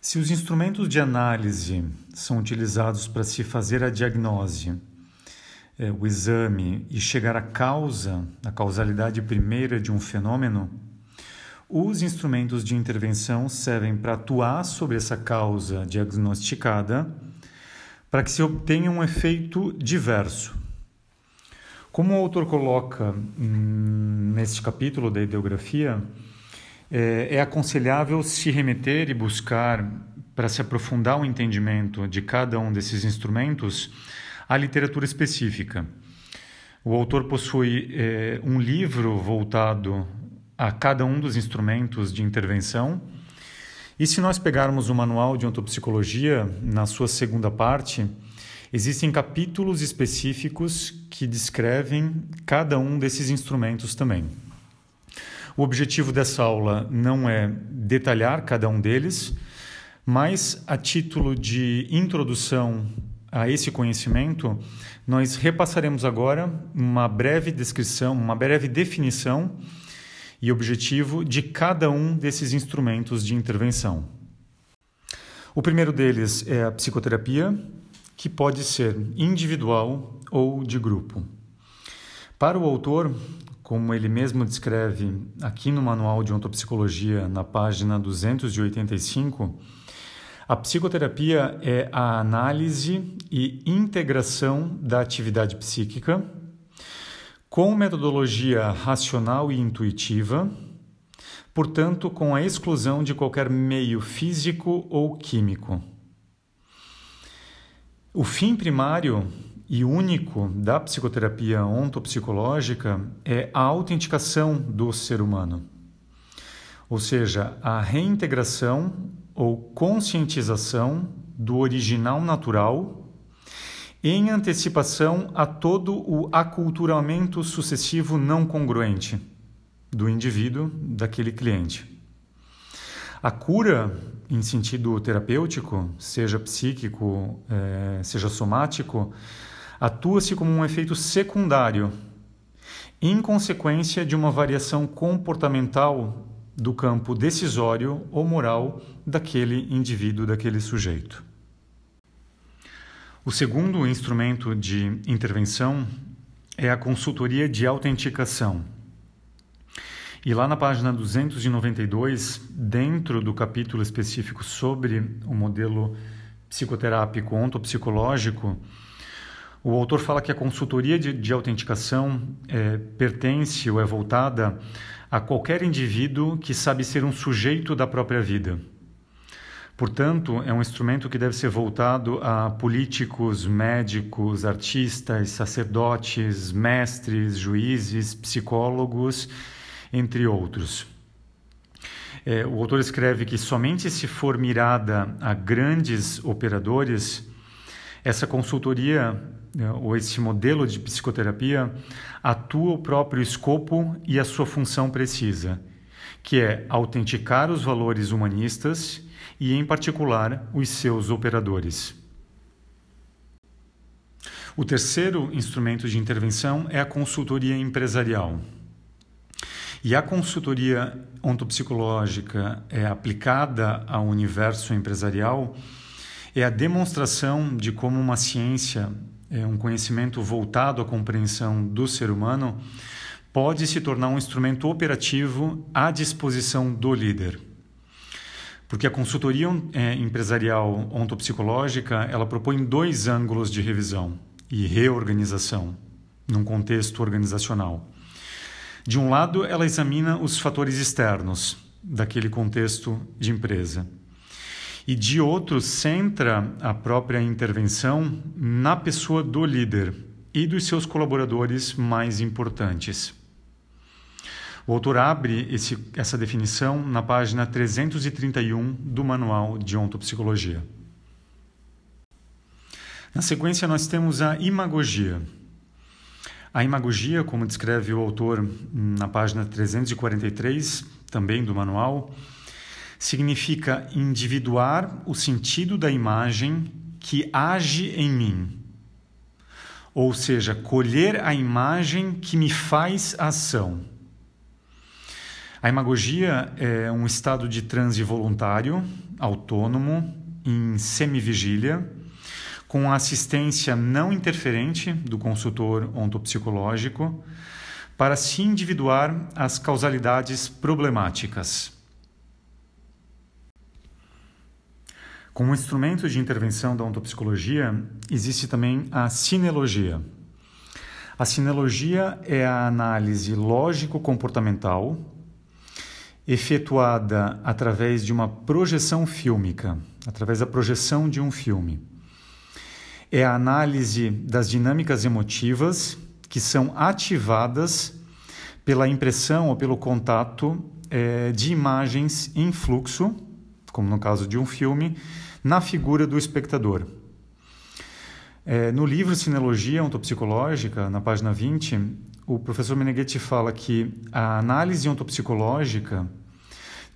Se os instrumentos de análise são utilizados para se fazer a diagnose, é, o exame e chegar à causa, à causalidade primeira de um fenômeno, os instrumentos de intervenção servem para atuar sobre essa causa diagnosticada para que se obtenha um efeito diverso. Como o autor coloca hum, neste capítulo da ideografia, é, é aconselhável se remeter e buscar, para se aprofundar o entendimento de cada um desses instrumentos, a literatura específica. O autor possui é, um livro voltado a cada um dos instrumentos de intervenção. E se nós pegarmos o manual de ontopsicologia, na sua segunda parte, Existem capítulos específicos que descrevem cada um desses instrumentos também. O objetivo dessa aula não é detalhar cada um deles, mas a título de introdução a esse conhecimento, nós repassaremos agora uma breve descrição, uma breve definição e objetivo de cada um desses instrumentos de intervenção. O primeiro deles é a psicoterapia, que pode ser individual ou de grupo. Para o autor, como ele mesmo descreve aqui no Manual de Ontopsicologia, na página 285, a psicoterapia é a análise e integração da atividade psíquica com metodologia racional e intuitiva, portanto, com a exclusão de qualquer meio físico ou químico. O fim primário e único da psicoterapia ontopsicológica é a autenticação do ser humano, ou seja, a reintegração ou conscientização do original natural em antecipação a todo o aculturamento sucessivo não congruente do indivíduo, daquele cliente. A cura, em sentido terapêutico, seja psíquico, é, seja somático, atua-se como um efeito secundário, em consequência de uma variação comportamental do campo decisório ou moral daquele indivíduo, daquele sujeito. O segundo instrumento de intervenção é a consultoria de autenticação. E lá na página 292, dentro do capítulo específico sobre o modelo psicoterápico ontopsicológico, o autor fala que a consultoria de, de autenticação é, pertence ou é voltada a qualquer indivíduo que sabe ser um sujeito da própria vida. Portanto, é um instrumento que deve ser voltado a políticos, médicos, artistas, sacerdotes, mestres, juízes, psicólogos, entre outros. É, o autor escreve que somente se for mirada a grandes operadores, essa consultoria né, ou esse modelo de psicoterapia atua o próprio escopo e a sua função precisa, que é autenticar os valores humanistas e, em particular, os seus operadores. O terceiro instrumento de intervenção é a consultoria empresarial. E a consultoria ontopsicológica é aplicada ao universo empresarial é a demonstração de como uma ciência é, um conhecimento voltado à compreensão do ser humano, pode se tornar um instrumento operativo à disposição do líder. Porque a consultoria é, empresarial ontopsicológica, ela propõe dois ângulos de revisão e reorganização num contexto organizacional. De um lado, ela examina os fatores externos daquele contexto de empresa e de outro centra a própria intervenção na pessoa do líder e dos seus colaboradores mais importantes. O autor abre esse, essa definição na página 331 do Manual de Ontopsicologia. Na sequência, nós temos a imagogia. A imagogia, como descreve o autor na página 343, também do manual, significa individuar o sentido da imagem que age em mim. Ou seja, colher a imagem que me faz ação. A imagogia é um estado de transe voluntário, autônomo, em semivigília, com assistência não interferente do consultor ontopsicológico, para se individuar as causalidades problemáticas. Como instrumento de intervenção da ontopsicologia, existe também a sinologia. A sinologia é a análise lógico-comportamental efetuada através de uma projeção fílmica, através da projeção de um filme. É a análise das dinâmicas emotivas que são ativadas pela impressão ou pelo contato é, de imagens em fluxo, como no caso de um filme, na figura do espectador. É, no livro Sinologia Ontopsicológica, na página 20, o professor Meneghetti fala que a análise ontopsicológica,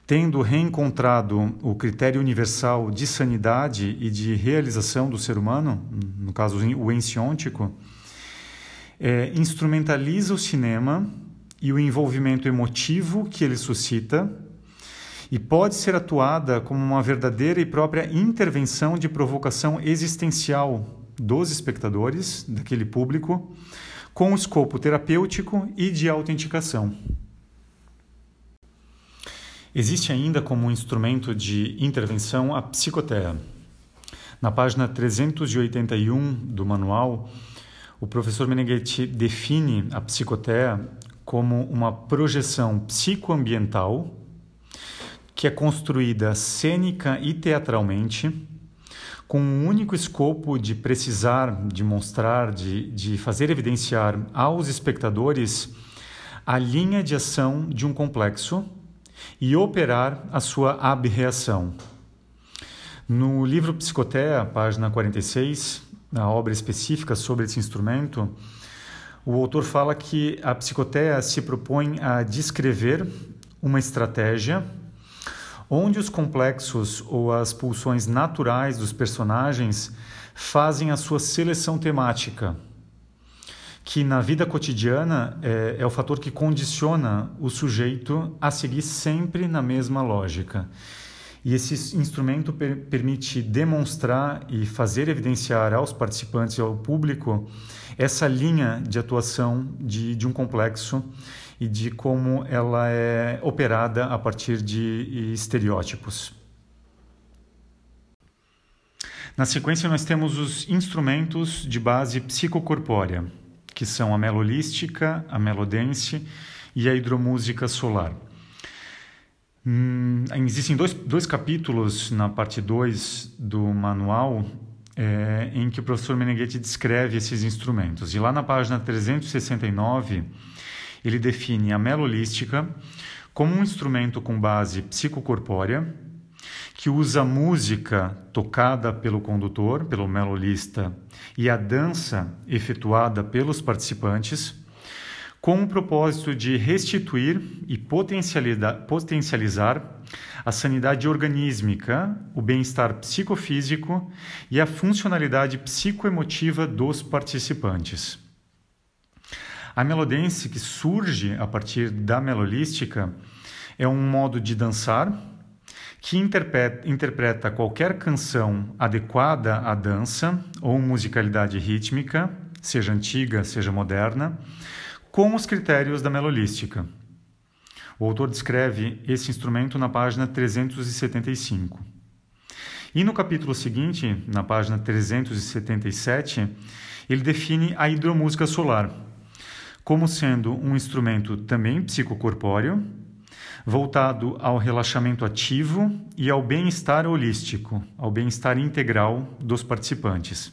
tendo reencontrado o critério universal de sanidade e de realização do ser humano, no caso o ensiôntico, é, instrumentaliza o cinema e o envolvimento emotivo que ele suscita e pode ser atuada como uma verdadeira e própria intervenção de provocação existencial dos espectadores, daquele público, com escopo terapêutico e de autenticação. Existe ainda como instrumento de intervenção a psicotéia. Na página 381 do manual, o professor Meneghetti define a psicotéia como uma projeção psicoambiental que é construída cênica e teatralmente com o um único escopo de precisar, de mostrar, de, de fazer evidenciar aos espectadores a linha de ação de um complexo e operar a sua abreação. No livro Psicotéia, página 46, na obra específica sobre esse instrumento, o autor fala que a psicotéia se propõe a descrever uma estratégia onde os complexos ou as pulsões naturais dos personagens fazem a sua seleção temática, que na vida cotidiana é, é o fator que condiciona o sujeito a seguir sempre na mesma lógica. E esse instrumento per permite demonstrar e fazer evidenciar aos participantes e ao público essa linha de atuação de, de um complexo e de como ela é operada a partir de estereótipos. Na sequência, nós temos os instrumentos de base psicocorpórea, que são a melolística, a melodense e a hidromúsica solar. Hum, existem dois, dois capítulos na parte 2 do manual é, em que o professor Meneghetti descreve esses instrumentos. E lá na página 369, ele define a melolística como um instrumento com base psicocorpórea que usa música tocada pelo condutor, pelo melolista, e a dança efetuada pelos participantes, com o propósito de restituir e potencializar a sanidade organísmica, o bem-estar psicofísico e a funcionalidade psicoemotiva dos participantes. A melodense, que surge a partir da melolística, é um modo de dançar que interpreta, qualquer canção adequada à dança ou musicalidade rítmica, seja antiga, seja moderna, com os critérios da melolística. O autor descreve esse instrumento na página 375. E no capítulo seguinte, na página 377, ele define a hidromúsica solar como sendo um instrumento também psicocorpóreo, voltado ao relaxamento ativo e ao bem-estar holístico, ao bem-estar integral dos participantes.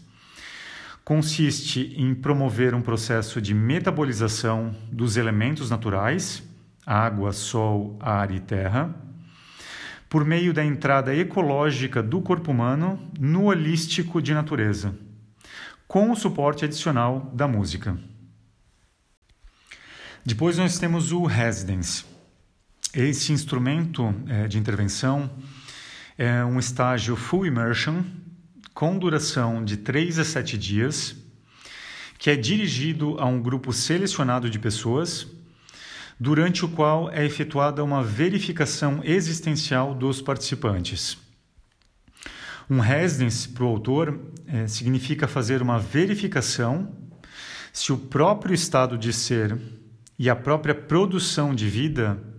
Consiste em promover um processo de metabolização dos elementos naturais, água, sol, ar e terra, por meio da entrada ecológica do corpo humano no holístico de natureza, com o suporte adicional da música. Depois nós temos o residence. Esse instrumento é, de intervenção é um estágio full immersion com duração de 3 a 7 dias, que é dirigido a um grupo selecionado de pessoas, durante o qual é efetuada uma verificação existencial dos participantes. Um residence, para o autor, é, significa fazer uma verificação se o próprio estado de ser e a própria produção de vida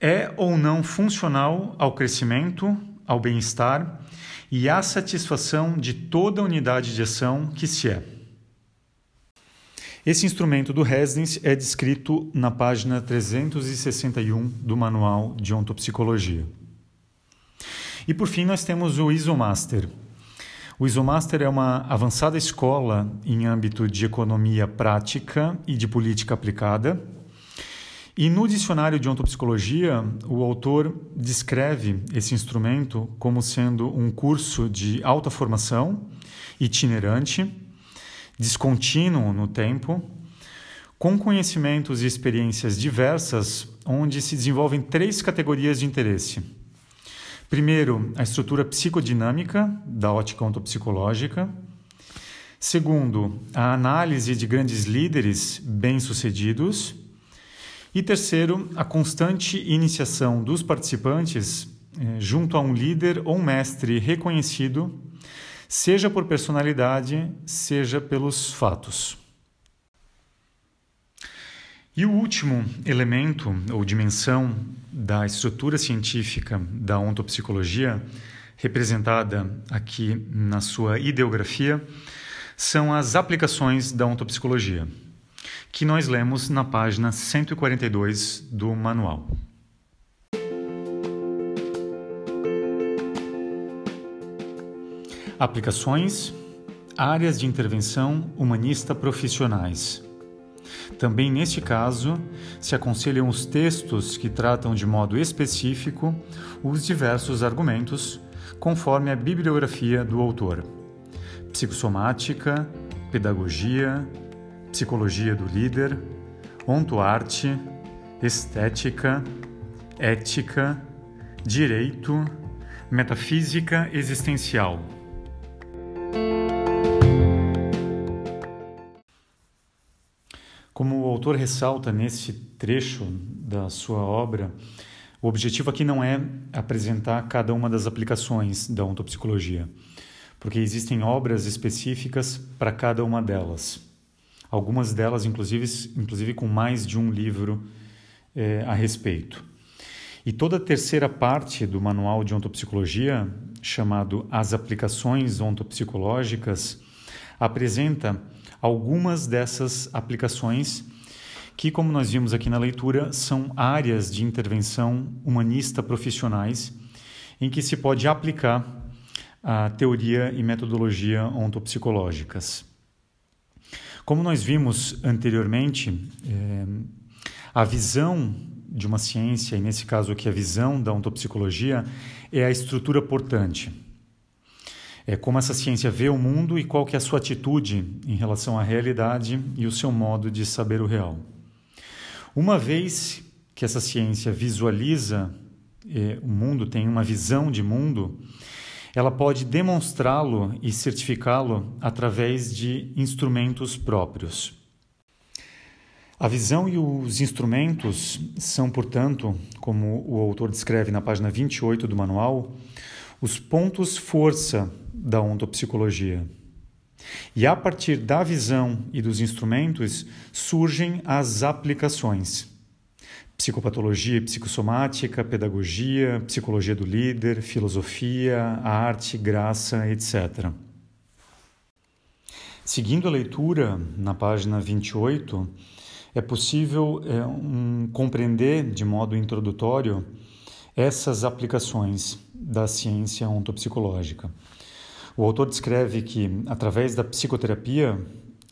é ou não funcional ao crescimento, ao bem-estar e à satisfação de toda unidade de ação que se é. Esse instrumento do Residence é descrito na página 361 do Manual de Ontopsicologia. E por fim, nós temos o Isomaster, o Isomaster é uma avançada escola em âmbito de economia prática e de política aplicada. E no dicionário de ontopsicologia, o autor descreve esse instrumento como sendo um curso de alta formação, itinerante, descontínuo no tempo, com conhecimentos e experiências diversas, onde se desenvolvem três categorias de interesse. Primeiro, a estrutura psicodinâmica da ótica ontopsicológica. Segundo, a análise de grandes líderes bem-sucedidos. E terceiro, a constante iniciação dos participantes eh, junto a um líder ou um mestre reconhecido, seja por personalidade, seja pelos fatos. E o último elemento ou dimensão da estrutura científica da ontopsicologia, representada aqui na sua ideografia, são as aplicações da ontopsicologia, que nós lemos na página 142 do manual. Aplicações, áreas de intervenção humanista profissionais. Também neste caso, se aconselham os textos que tratam de modo específico os diversos argumentos, conforme a bibliografia do autor. Psicossomática, pedagogia, psicologia do líder, ontoarte, estética, ética, direito, metafísica existencial. Como o autor ressalta nesse trecho da sua obra, o objetivo aqui não é apresentar cada uma das aplicações da ontopsicologia, porque existem obras específicas para cada uma delas. Algumas delas, inclusive, inclusive com mais de um livro é, a respeito. E toda a terceira parte do manual de ontopsicologia, chamado As Aplicações Ontopsicológicas, apresenta algumas dessas aplicações que, como nós vimos aqui na leitura, são áreas de intervenção humanista profissionais em que se pode aplicar a teoria e metodologia ontopsicológicas. Como nós vimos anteriormente, é, a visão de uma ciência, e nesse caso aqui a visão da ontopsicologia, é a estrutura portante é, como essa ciência vê o mundo e qual que é a sua atitude em relação à realidade e o seu modo de saber o real. Uma vez que essa ciência visualiza é, o mundo, tem uma visão de mundo, ela pode demonstrá-lo e certificá-lo através de instrumentos próprios. A visão e os instrumentos são, portanto, como o autor descreve na página 28 do manual, os pontos força da ontopsicologia. E a partir da visão e dos instrumentos surgem as aplicações. Psicopatologia psicossomática, pedagogia, psicologia do líder, filosofia, arte, graça, etc. Seguindo a leitura na página 28, é possível é, um, compreender de modo introdutório essas aplicações da ciência ontopsicológica. O autor descreve que, através da psicoterapia,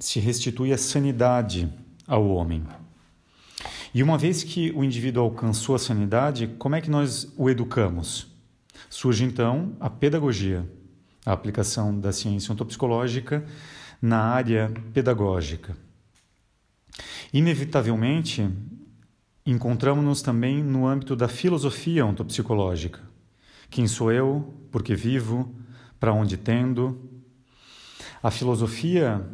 se restitui a sanidade ao homem. E uma vez que o indivíduo alcançou a sanidade, como é que nós o educamos? Surge então a pedagogia, a aplicação da ciência ontopsicológica na área pedagógica. Inevitavelmente, encontramos-nos também no âmbito da filosofia ontopsicológica. Quem sou eu? Por que vivo? para onde tendo. A filosofia,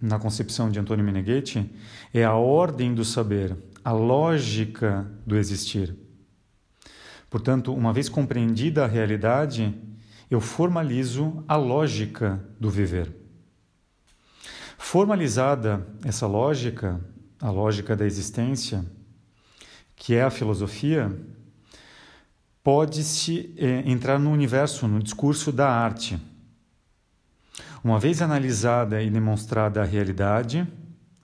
na concepção de Antônio Meneghetti, é a ordem do saber, a lógica do existir. Portanto, uma vez compreendida a realidade, eu formalizo a lógica do viver. Formalizada essa lógica, a lógica da existência, que é a filosofia, pode-se é, entrar no universo, no discurso da arte. Uma vez analisada e demonstrada a realidade,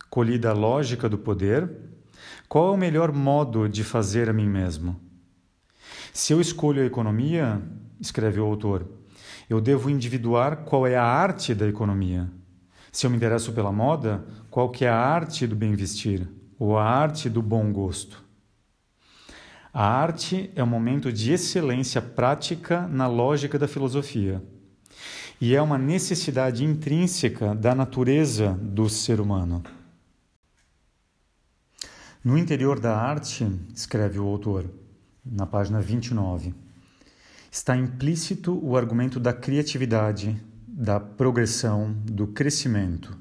colhida a lógica do poder, qual é o melhor modo de fazer a mim mesmo? Se eu escolho a economia, escreve o autor, eu devo individuar qual é a arte da economia. Se eu me interesso pela moda, qual que é a arte do bem vestir ou a arte do bom gosto? A arte é um momento de excelência prática na lógica da filosofia. E é uma necessidade intrínseca da natureza do ser humano. No interior da arte, escreve o autor, na página 29, está implícito o argumento da criatividade, da progressão, do crescimento.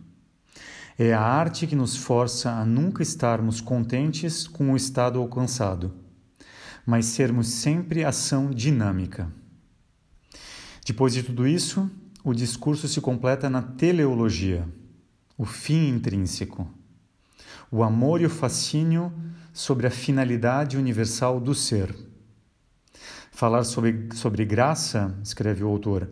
É a arte que nos força a nunca estarmos contentes com o estado alcançado, mas sermos sempre ação dinâmica. Depois de tudo isso, o discurso se completa na teleologia, o fim intrínseco, o amor e o fascínio sobre a finalidade universal do ser. Falar sobre, sobre graça, escreve o autor,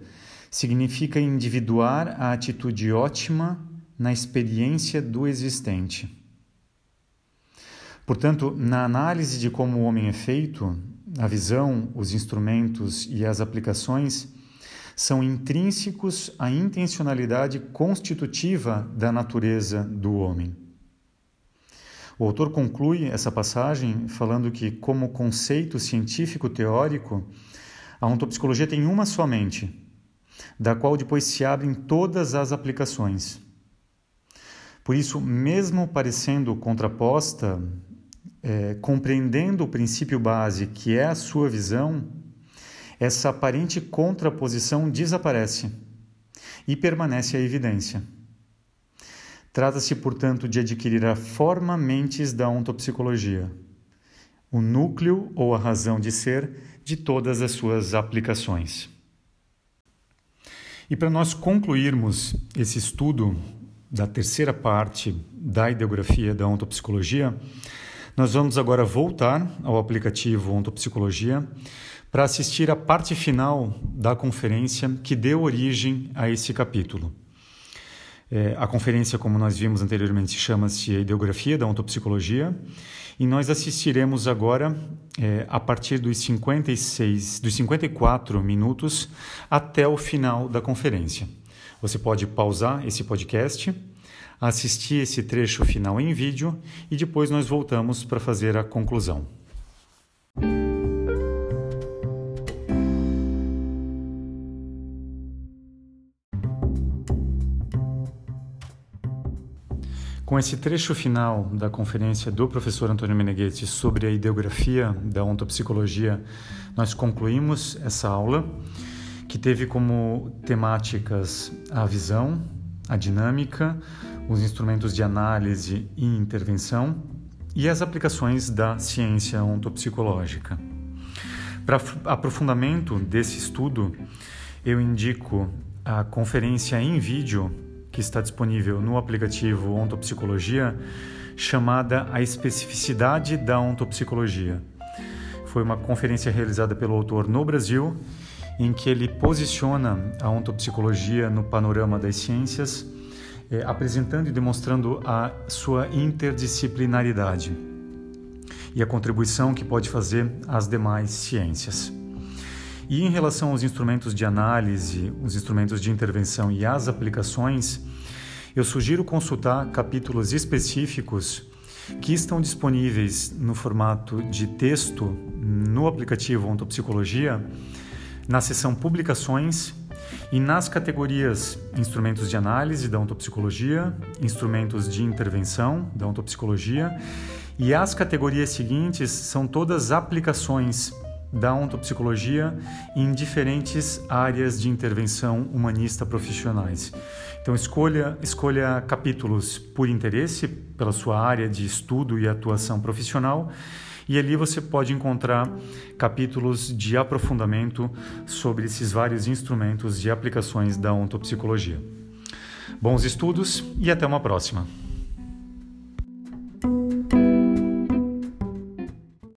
significa individuar a atitude ótima na experiência do existente. Portanto, na análise de como o homem é feito, a visão, os instrumentos e as aplicações são intrínsecos à intencionalidade constitutiva da natureza do homem. O autor conclui essa passagem falando que, como conceito científico teórico, a ontopsicologia tem uma só mente, da qual depois se abrem todas as aplicações. Por isso, mesmo parecendo contraposta, é, compreendendo o princípio base que é a sua visão, essa aparente contraposição desaparece e permanece a evidência. Trata-se, portanto, de adquirir a forma mentes da ontopsicologia, o núcleo ou a razão de ser de todas as suas aplicações. E para nós concluirmos esse estudo da terceira parte da ideografia da ontopsicologia, nós vamos agora voltar ao aplicativo Ontopsicologia para assistir a parte final da conferência que deu origem a esse capítulo. É, a conferência, como nós vimos anteriormente, chama-se Ideografia da Ontopsicologia e nós assistiremos agora é, a partir dos 56, dos 54 minutos até o final da conferência. Você pode pausar esse podcast, assistir esse trecho final em vídeo e depois nós voltamos para fazer a conclusão. Com esse trecho final da conferência do professor Antônio Meneghetti sobre a ideografia da ontopsicologia, nós concluímos essa aula, que teve como temáticas a visão, a dinâmica, os instrumentos de análise e intervenção e as aplicações da ciência ontopsicológica. Para aprofundamento desse estudo, eu indico a conferência em vídeo que está disponível no aplicativo Ontopsicologia, chamada A Especificidade da Ontopsicologia. Foi uma conferência realizada pelo autor no Brasil, em que ele posiciona a ontopsicologia no panorama das ciências, eh, apresentando e demonstrando a sua interdisciplinaridade e a contribuição que pode fazer às demais ciências. E em relação aos instrumentos de análise, os instrumentos de intervenção e as aplicações, eu sugiro consultar capítulos específicos que estão disponíveis no formato de texto no aplicativo Ontopsicologia, na seção Publicações e nas categorias Instrumentos de Análise da Ontopsicologia, Instrumentos de Intervenção da Ontopsicologia e as categorias seguintes são todas aplicações da ontopsicologia em diferentes áreas de intervenção humanista profissionais. Então escolha escolha capítulos por interesse pela sua área de estudo e atuação profissional e ali você pode encontrar capítulos de aprofundamento sobre esses vários instrumentos de aplicações da ontopsicologia. Bons estudos e até uma próxima.